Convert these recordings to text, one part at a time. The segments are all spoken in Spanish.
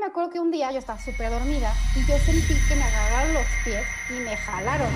me acuerdo que un día yo estaba súper dormida y yo sentí que me agarraron los pies y me jalaron.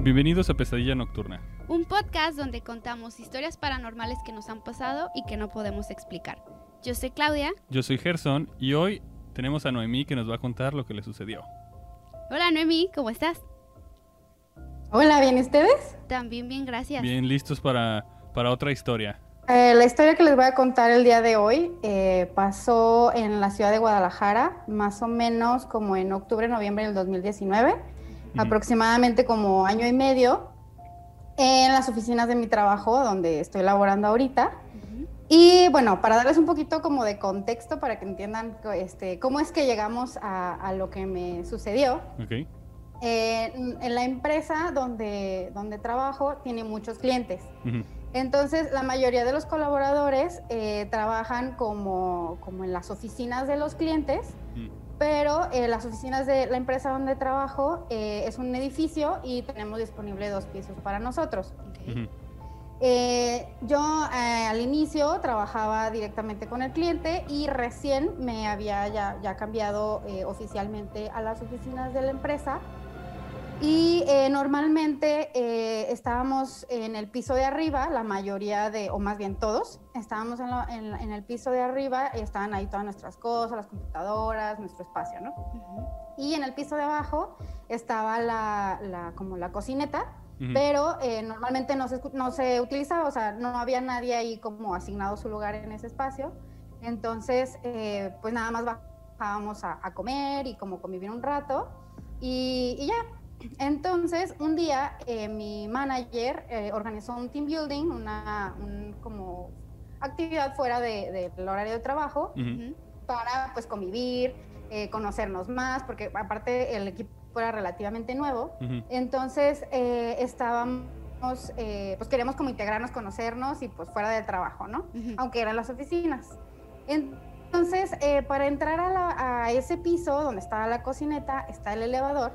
Bienvenidos a Pesadilla Nocturna. Un podcast donde contamos historias paranormales que nos han pasado y que no podemos explicar. Yo soy Claudia. Yo soy Gerson y hoy tenemos a Noemí que nos va a contar lo que le sucedió. Hola Noemí, ¿cómo estás? Hola, ¿bien ustedes? También bien, gracias. Bien, listos para, para otra historia. Eh, la historia que les voy a contar el día de hoy eh, pasó en la ciudad de Guadalajara, más o menos como en octubre, noviembre del 2019, aproximadamente como año y medio, en las oficinas de mi trabajo, donde estoy laborando ahorita. Y bueno, para darles un poquito como de contexto, para que entiendan este, cómo es que llegamos a, a lo que me sucedió. Okay. Eh, en la empresa donde, donde trabajo tiene muchos clientes. Entonces, la mayoría de los colaboradores eh, trabajan como, como, en las oficinas de los clientes, pero eh, las oficinas de la empresa donde trabajo es un edificio y tenemos disponible dos pisos para nosotros. yo al inicio trabajaba directamente con el cliente y recién me había ya, ya cambiado oficialmente a las oficinas de la empresa y eh, normalmente eh, estábamos en el piso de arriba, la mayoría de, o más bien todos, estábamos en, el piso de arriba y estaban ahí todas nuestras cosas, las computadoras, nuestro espacio, ¿no? Y en el piso de abajo estaba la, como la cocineta, pero eh, normalmente no se, no se utilizaba, o sea, no había nadie ahí como asignado su lugar en ese espacio. Entonces, pues nada más bajábamos a, comer y como convivir un rato y, y ya, entonces, un día eh, mi manager eh, organizó un team building, una como actividad fuera del horario de trabajo para pues convivir, eh, conocernos más, porque aparte el equipo era relativamente nuevo. Entonces, estábamos, pues queríamos como integrarnos, conocernos y pues fuera del trabajo, ¿no? Aunque eran las oficinas. Entonces, para entrar a, a ese piso donde estaba la cocineta, está el elevador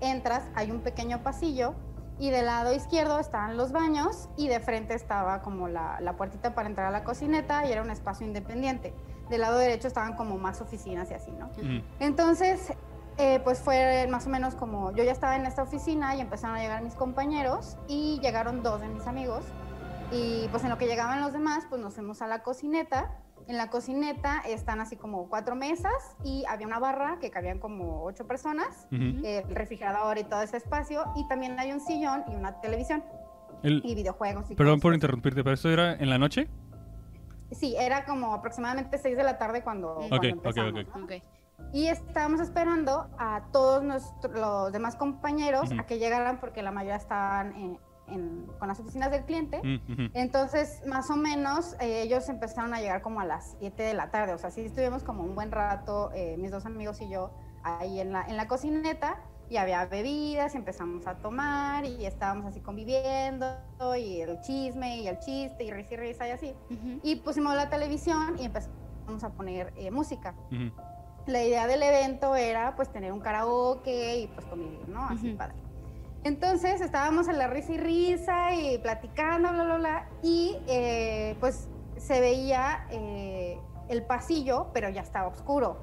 entras, hay un pequeño pasillo y del lado izquierdo estaban los baños y de frente estaba como la, la, puertita para entrar a la cocineta y era un espacio independiente. Del lado derecho estaban como más oficinas y así, ¿no? Entonces, eh, pues fue más o menos como yo ya estaba en esta oficina y empezaron a llegar mis compañeros y llegaron dos de mis amigos y pues en lo que llegaban los demás, pues nos fuimos a la cocineta en la cocineta están así como cuatro mesas y había una barra que cabían como ocho personas, el refrigerador y todo ese espacio, y también hay un sillón y una televisión y videojuegos. Y Perdón por interrumpirte, pero esto era en la noche? Sí, era como aproximadamente seis de la tarde cuando, empezamos. Y estábamos esperando a todos nuestros, los demás compañeros a que llegaran porque la mayoría estaban en, con las oficinas del cliente. Mm, Entonces, más o menos, eh, ellos empezaron a llegar como a las 7 de la tarde. O sea, sí estuvimos como un buen rato, eh, mis dos amigos y yo, ahí en la, en la cocineta. Y había bebidas, y empezamos a tomar y estábamos así conviviendo y el chisme y el chiste y risa y risa y así. Y pusimos la televisión y empezamos a poner eh, música. La idea del evento era pues tener un karaoke y pues convivir, ¿no? Así padre. Entonces estábamos en la risa y risa y platicando, bla, bla, bla, y eh, pues se veía eh, el pasillo, pero ya estaba oscuro,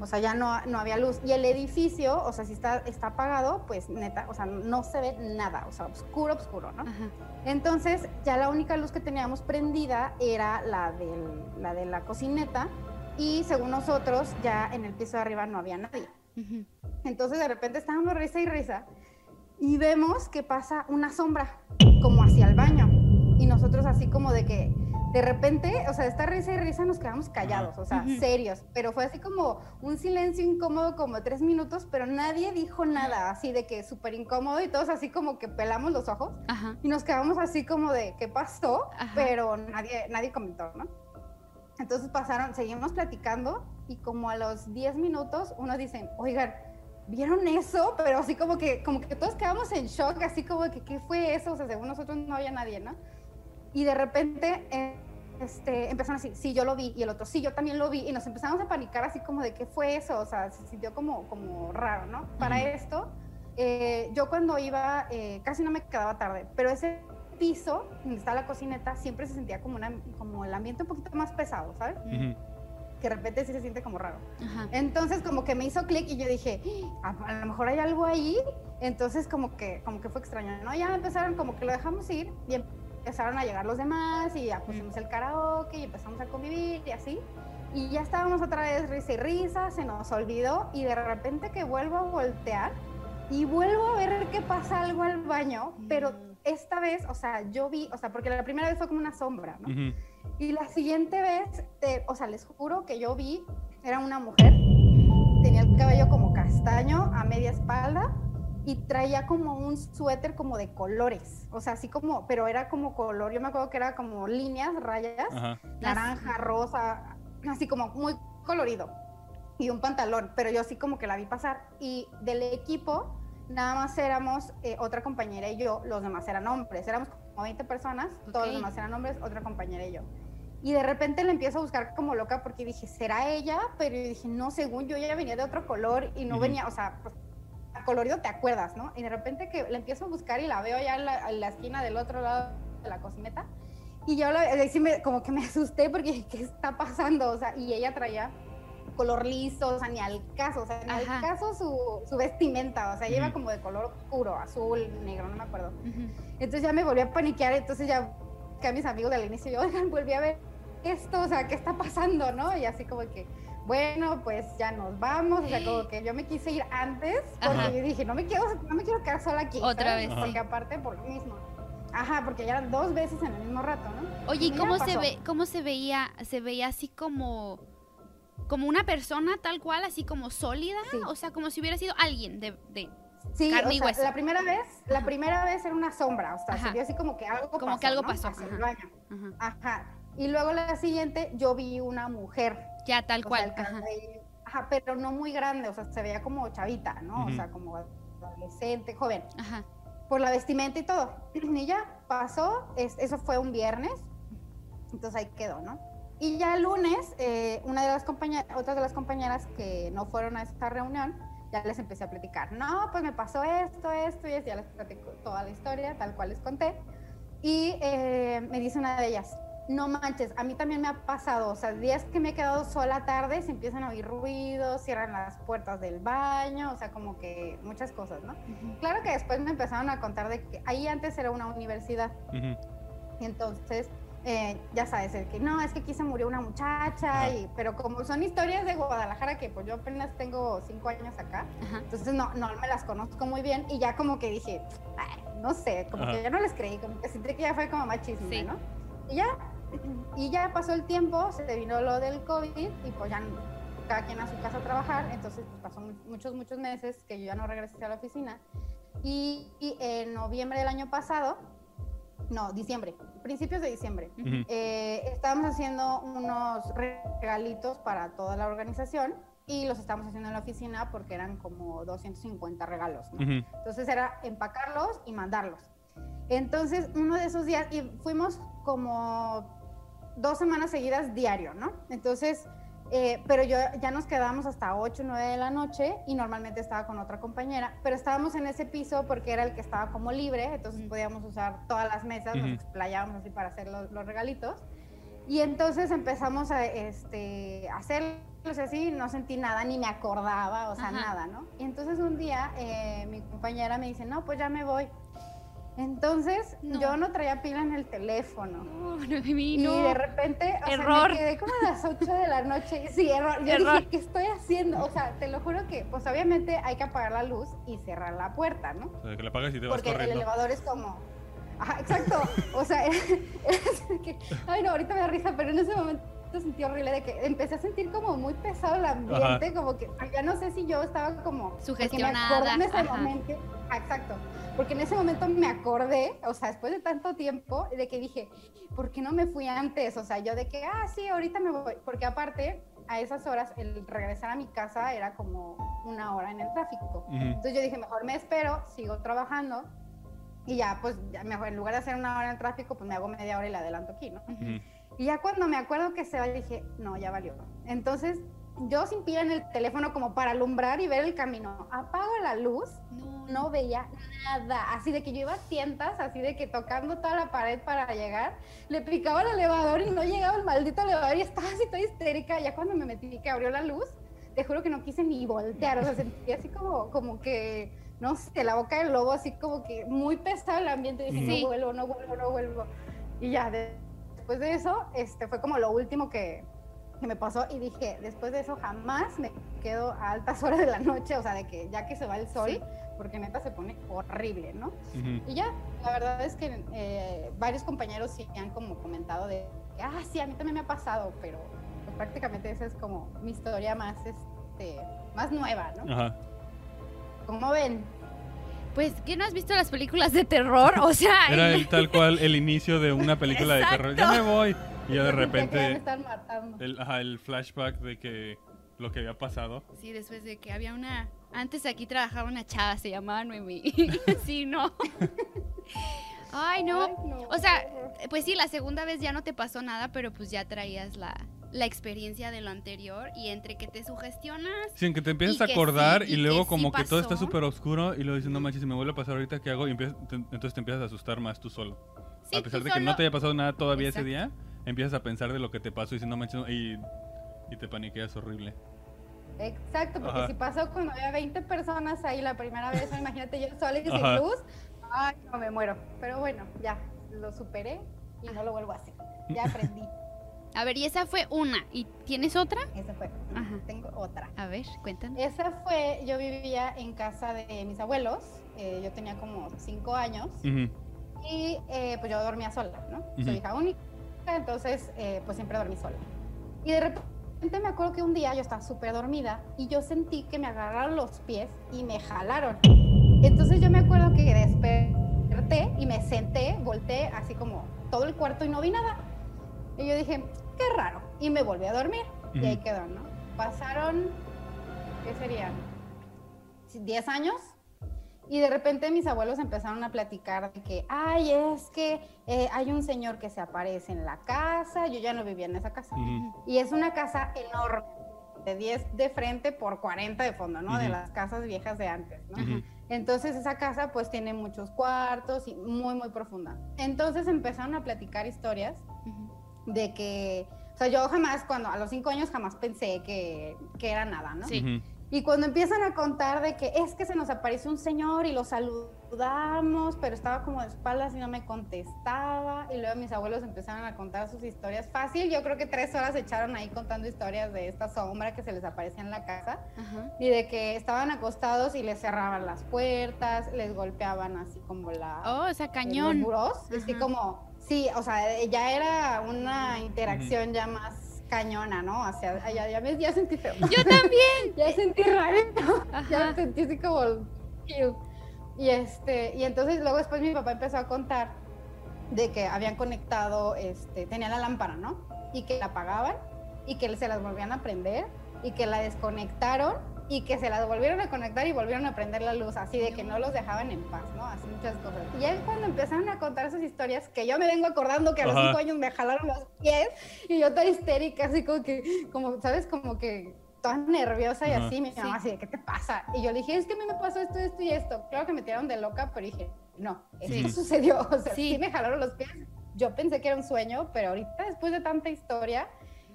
o sea, ya no, no había luz. Y el edificio, o sea, si está, está apagado, pues neta, o sea, no se ve nada, o sea, oscuro, oscuro, ¿no? Entonces, ya la única luz que teníamos prendida era la, del, la de la cocineta, y según nosotros, ya en el piso de arriba no había nadie. Entonces, de repente estábamos risa y risa y vemos que pasa una sombra como hacia el baño. Y nosotros así como de que de repente, o sea, esta risa y risa nos quedamos callados, o sea, serios, pero fue así como un silencio incómodo como tres minutos, pero nadie dijo nada, así de que súper incómodo y todos así como que pelamos los ojos. Y nos quedamos así como de qué pasó, pero nadie, nadie comentó, ¿no? Entonces pasaron, seguimos platicando y como a los diez minutos uno dice, oigan, ¿vieron eso? Pero así como que, como que todos quedamos en shock, así como que, ¿qué fue eso? O sea, según nosotros no había nadie, ¿no? Y de repente eh, este, empezaron así, sí, yo lo vi, y el otro, sí, yo también lo vi, y nos empezamos a panicar así como de, ¿qué fue eso? O sea, se sintió como, como raro, ¿no? Para esto, eh, yo cuando iba, eh, casi no me quedaba tarde, pero ese piso, donde está la cocineta, siempre se sentía como, una, como el ambiente un poquito más pesado, ¿sabes? Que de repente sí se siente como raro. Entonces como que me hizo clic y yo dije, ah, a, lo mejor hay algo ahí. Entonces como que, como que fue extraño, ¿no? Ya empezaron como que lo dejamos ir y empezaron a llegar los demás y ya pusimos el karaoke y empezamos a convivir y así. Y ya estábamos otra vez risa y risa, se nos olvidó y de repente que vuelvo a voltear y vuelvo a ver que pasa algo al baño, pero mm. esta vez, o sea, yo vi, o sea, porque la primera vez fue como una sombra, ¿no? Y la siguiente vez, o sea, les juro que yo vi, era una mujer, tenía el cabello como castaño a media espalda y traía como un suéter como de colores, o sea, así como, pero era como color, yo me acuerdo que era como líneas, rayas, naranja, rosa, así como muy colorido y un pantalón, pero yo así como que la vi pasar y del equipo nada más éramos eh, otra compañera y yo, los demás eran hombres, éramos como 20 personas, todos los demás eran hombres, otra compañera y yo. Y de repente la empiezo a buscar como loca porque dije, ¿será ella? Pero dije, no, según yo ya venía de otro color y no venía, o sea, pues, colorido te acuerdas, ¿no? Y de repente que la empiezo a buscar y la veo ya en la, en la esquina del otro lado de la cocineta y yo la, me, como que me asusté porque ¿qué está pasando? O sea, y ella traía color liso, o sea, ni al caso, o sea, ni al caso su, su, vestimenta, o sea, lleva como de color oscuro, azul, negro, no me acuerdo. Entonces ya me volví a paniquear, entonces ya que a mis amigos del inicio, yo, oigan, volví a ver esto, o sea, ¿qué está pasando, no? Y así como que, bueno, pues ya nos vamos, o sea, como que yo me quise ir antes, porque yo dije, no me quiero, no me quiero quedar sola aquí. Otra vez. Porque aparte por lo mismo. Ajá, porque ya eran dos veces en el mismo rato, ¿no? Oye, ¿y cómo se ve, cómo se veía? Se veía así como como una persona tal cual, así como sólida, o sea, como si hubiera sido alguien de, de sí, carne y hueso. La primera vez, la primera vez era una sombra, o sea, se vio así como que algo como pasó, que algo pasó. Ajá. Ajá. Y luego la siguiente yo vi una mujer. Ya tal cual. ajá. pero no muy grande, o sea, se veía como chavita, ¿no? O sea, como adolescente, joven. Ajá por la vestimenta y todo. Y ya pasó, eso fue un viernes, entonces ahí quedó, ¿no? Y ya el lunes, eh, una de las compañeras, otras de las compañeras que no fueron a esta reunión, ya les empecé a platicar, no, pues me pasó esto, esto, y ya les platico toda la historia, tal cual les conté. Y eh, me dice una de ellas, no manches, a mí también me ha pasado, o sea, días que me he quedado sola tarde, se empiezan a oír ruidos, cierran las puertas del baño, o sea, como que muchas cosas, ¿no? Claro que después me empezaron a contar de que ahí antes era una universidad. Y entonces, eh, ya sabes, el que no, es que aquí se murió una muchacha, y, pero como son historias de Guadalajara, que pues yo apenas tengo cinco años acá, entonces no, no me las conozco muy bien, y ya como que dije, no sé, como que ya no les creí, como que sentí que ya fue como más chisme, ¿no? Y ya, y ya pasó el tiempo, se vino lo del COVID y pues ya cada quien a su casa a trabajar, entonces pues, pasó muchos, muchos meses que yo ya no regresé a la oficina. Y, en noviembre del año pasado, no, diciembre, principios de diciembre, eh, estábamos haciendo unos regalitos para toda la organización y los estábamos haciendo en la oficina porque eran como 250 regalos. Entonces era empacarlos y mandarlos. Entonces, uno de esos días, y fuimos como dos semanas seguidas diario, ¿no? Entonces, eh, pero yo ya nos quedábamos hasta 8, 9 de la noche y normalmente estaba con otra compañera, pero estábamos en ese piso porque era el que estaba como libre, entonces podíamos usar todas las mesas, nos explayábamos así para hacer los, regalitos. Y entonces empezamos a este, hacerlos así, no sentí nada, ni me acordaba, o sea, nada, ¿no? Y entonces un día eh, mi compañera me dice, no, pues ya me voy. Entonces, yo no traía pila en el teléfono. No, no, y de repente, o error. Sea, me quedé como a las 8 de la noche. Sí, error. Yo error. dije, ¿qué estoy haciendo? O sea, te lo juro que, pues obviamente hay que apagar la luz y cerrar la puerta, ¿no? O sea, que la apagas y te vas Porque el elevador es como... Ajá, exacto. o sea, que... Ay, no, ahorita me da risa, pero en ese momento sentí horrible de que empecé a sentir como muy pesado el ambiente, como que ya no sé si yo estaba como sugestionada. en ese momento, exacto, porque en ese momento me acordé, o sea, después de tanto tiempo, de que dije, ¿por qué no me fui antes? O sea, yo de que, ah, sí, ahorita me voy, porque aparte a esas horas el regresar a mi casa era como una hora en el tráfico. Entonces yo dije, mejor me espero, sigo trabajando y ya, pues, ya mejor, en lugar de hacer una hora en el tráfico, pues me hago media hora y la adelanto aquí, ¿no? Y ya cuando me acuerdo que se va, dije, no, ya valió. Entonces, yo sin pila en el teléfono como para alumbrar y ver el camino, apago la luz no veía nada. Así de que yo iba a tientas, así de que tocando toda la pared para llegar, le picaba el elevador y no llegaba el maldito elevador y estaba así toda histérica. Ya cuando me metí que abrió la luz, te juro que no quise ni voltear, o sea, sentí así como, como que, no sé, la boca del lobo, así como que muy pesado el ambiente. Dije, no vuelvo, no vuelvo, no vuelvo. Y ya, después de eso, este, fue como lo último que, que me pasó y dije, después de eso jamás me quedo a altas horas de la noche, o sea, de que ya que se va el sol, porque neta se pone horrible, ¿no? Y ya, la verdad es que eh, varios compañeros sí han como comentado de, ah, sí, a mí también me ha pasado, pero pues, prácticamente esa es como mi historia más, este, más nueva, ¿no? Ajá. ¿Cómo ven? Pues, ¿qué no has visto las películas de terror? O sea... Era el, tal cual el inicio de una película de terror. Ya me voy. Y ya de repente. El, ajá, el flashback de que lo que había pasado. Sí, después de que había una. Antes aquí trabajaba una chava, se llamaba Noemi. sí, no. Ay no. O sea, pues sí, la segunda vez ya no te pasó nada, pero pues ya traías la, la experiencia de lo anterior y entre que te sugestionas. Sí, que te empiezas a acordar y, luego como que todo está súper oscuro y luego dices, no manches, si me vuelve a pasar ahorita, ¿qué hago? Y entonces te empiezas a asustar más tú solo. a pesar de que no te haya pasado nada todavía ese día, empiezas a pensar de lo que te pasó y no manches, y, y te paniqueas horrible. Exacto, porque si pasó cuando había 20 personas ahí la primera vez, imagínate yo sola y sin luz, ay, no me muero. Pero bueno, ya, lo superé y no lo vuelvo a hacer. Ya aprendí. A ver, y esa fue una. ¿Y tienes otra? Esa fue. Ajá. Tengo otra. A ver, cuéntame. Esa fue, yo vivía en casa de mis abuelos. Eh, yo tenía como cinco años. Y eh, pues yo dormía sola, ¿no? Soy hija única entonces eh, pues siempre dormí sola. Y de repente me acuerdo que un día yo estaba súper dormida y yo sentí que me agarraron los pies y me jalaron. Entonces yo me acuerdo que desperté y me senté, volteé así como todo el cuarto y no vi nada. Y yo dije, qué raro. Y me volví a dormir. Y ahí quedó, ¿no? Pasaron, ¿qué serían? ¿10 años? Y de repente mis abuelos empezaron a platicar de que, ay, es que eh, hay un señor que se aparece en la casa, yo ya no vivía en esa casa. Y es una casa enorme, de 10 de frente por 40 de fondo, ¿no? De las casas viejas de antes, ¿no? Entonces esa casa pues tiene muchos cuartos y muy, muy profunda. Entonces empezaron a platicar historias de que, o sea, yo jamás, cuando a los 5 años jamás pensé que, que era nada, ¿no? Sí. Y cuando empiezan a contar de que es que se nos apareció un señor y lo saludamos, pero estaba como de espaldas y no me contestaba. Y luego mis abuelos empezaron a contar sus historias. Fácil, yo creo que tres horas se echaron ahí contando historias de esta sombra que se les aparecía en la casa. Y de que estaban acostados y les cerraban las puertas, les golpeaban así como la... Oh, o sea, cañón. así como... Sí, o sea, ya era una interacción ya más cañona, ¿no? O sea, ya, ya, ya sentí feo. Yo también. ya sentí raro. Ya sentí así como... Y, este, y entonces luego después mi papá empezó a contar de que habían conectado, este, tenía la lámpara, ¿no? Y que la apagaban y que se las volvían a prender y que la desconectaron y que se las volvieron a conectar y volvieron a prender la luz, así de que no los dejaban en paz, ¿no? Así muchas cosas. Y es cuando empezaron a contar esas historias que yo me vengo acordando que a los cinco años me jalaron los pies y yo toda histérica, así como que, como, ¿sabes? Como que toda nerviosa y así, mi mamá así, ¿qué te pasa? Y yo le dije, es que a mí me pasó esto, esto y esto. Claro que me tiraron de loca, pero dije, no, eso sucedió, o sea, sí me jalaron los pies. Yo pensé que era un sueño, pero ahorita después de tanta historia,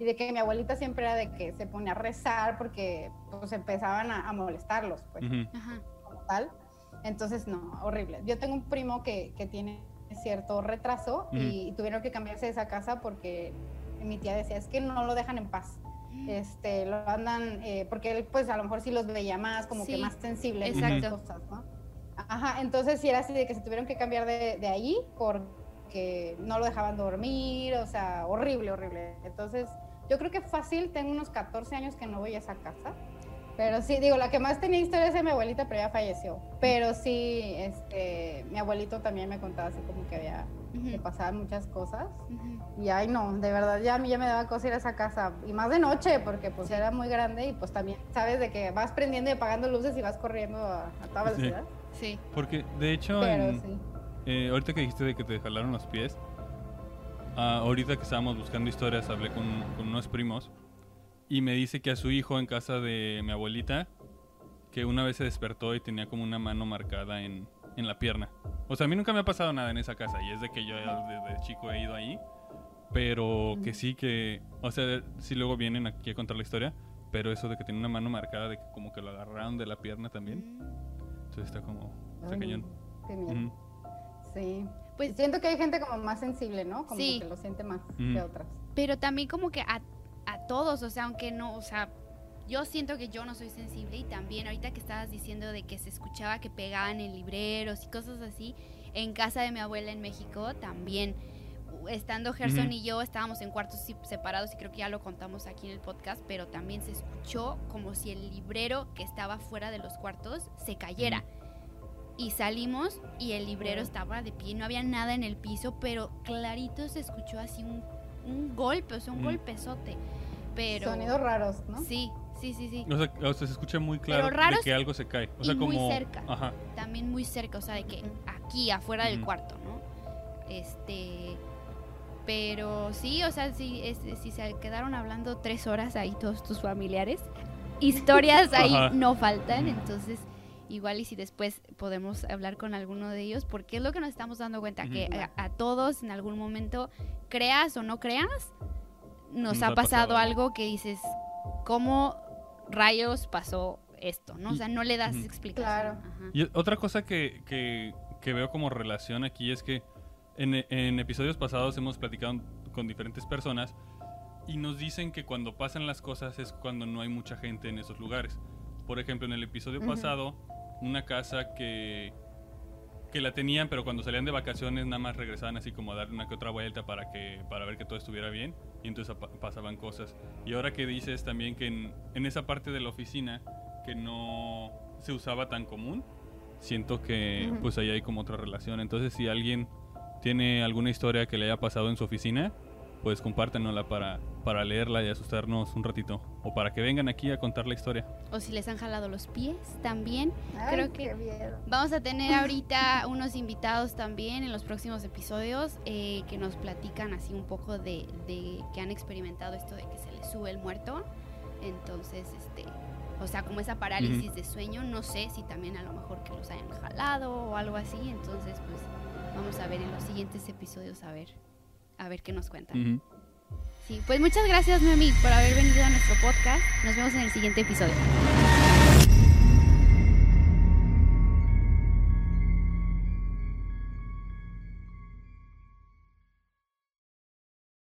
y de que mi abuelita siempre era de que se ponía a rezar porque pues empezaban a, molestarlos, pues, como tal. Entonces, no, horrible. Yo tengo un primo que, que tiene cierto retraso y, tuvieron que cambiarse de esa casa porque mi tía decía, es que no lo dejan en paz. Este, lo andan, eh, porque él pues a lo mejor sí los veía más, como que más sensible Exacto. cosas, ¿no? Ajá, entonces sí era así de que se tuvieron que cambiar de, de ahí porque no lo dejaban dormir, o sea, horrible, horrible. Entonces, yo creo que fácil, tengo unos 14 años que no voy a esa casa. Pero sí, digo, la que más tenía historias es mi abuelita, pero ya falleció. Pero sí, este, mi abuelito también me contaba así como que había, que pasaban muchas cosas. Y ay, no, de verdad, ya a mí ya me daba cosa ir a esa casa. Y más de noche, porque pues era muy grande y pues también, sabes, de que vas prendiendo y apagando luces y vas corriendo a, toda velocidad. Sí. Porque, de hecho, eh, ahorita que dijiste de que te jalaron los pies, Ah, ahorita que estábamos buscando historias, hablé con, unos primos y me dice que a su hijo en casa de mi abuelita que una vez se despertó y tenía como una mano marcada en, en la pierna. O sea, a mí nunca me ha pasado nada en esa casa y es de que yo desde chico he ido ahí. Pero que sí que, o sea, sí luego vienen aquí a contar la historia, pero eso de que tiene una mano marcada, de que como que lo agarraron de la pierna también. Entonces está como, está cañón. Qué miedo. Sí. Pues siento que hay gente como más sensible, ¿no? Como que lo siente más que otras. Pero también como que a, a todos, o sea, aunque no, o sea, yo siento que yo no soy sensible y también ahorita que estabas diciendo de que se escuchaba que pegaban en libreros y cosas así, en casa de mi abuela en México también estando Gerson y yo estábamos en cuartos separados y creo que ya lo contamos aquí en el podcast, pero también se escuchó como si el librero que estaba fuera de los cuartos se cayera. Y salimos y el librero estaba de pie, no había nada en el piso, pero clarito se escuchó así un, un golpe, o sea, un golpezote. Pero... Sonidos raros, ¿no? Sí, sí, sí, sí. O sea, se escucha muy claro de que algo se cae. O sea, como... muy cerca. También muy cerca, o sea, de que aquí, afuera del cuarto, ¿no? Este... Pero sí, o sea, si, si se quedaron hablando tres horas ahí todos tus familiares, historias ahí no faltan, entonces igual y si después podemos hablar con alguno de ellos, porque es lo que nos estamos dando cuenta, que a, todos en algún momento, creas o no creas, nos, ha, pasado, algo que dices, ¿cómo rayos pasó esto? ¿no? o sea, no le das explicación. Y otra cosa que, que, que veo como relación aquí es que en, episodios pasados hemos platicado con diferentes personas y nos dicen que cuando pasan las cosas es cuando no hay mucha gente en esos lugares. Por ejemplo, en el episodio pasado, una casa que, que la tenían, pero cuando salían de vacaciones nada más regresaban así como a dar una que otra vuelta para, que, para ver que todo estuviera bien y entonces pasaban cosas. Y ahora que dices también que en, en esa parte de la oficina que no se usaba tan común, siento que pues ahí hay como otra relación. Entonces si alguien tiene alguna historia que le haya pasado en su oficina, pues compártenosla para, para leerla y asustarnos un ratito. O para que vengan aquí a contar la historia. O si les han jalado los pies también. Creo que vamos a tener ahorita unos invitados también en los próximos episodios eh, que nos platican así un poco de, de, que han experimentado esto de que se les sube el muerto. Entonces, este, o sea, como esa parálisis de sueño, no sé si también a lo mejor que los hayan jalado o algo así. Entonces, pues vamos a ver en los siguientes episodios a ver, a ver qué nos cuentan. Pues muchas gracias Noemi por haber venido a nuestro podcast. Nos vemos en el siguiente episodio.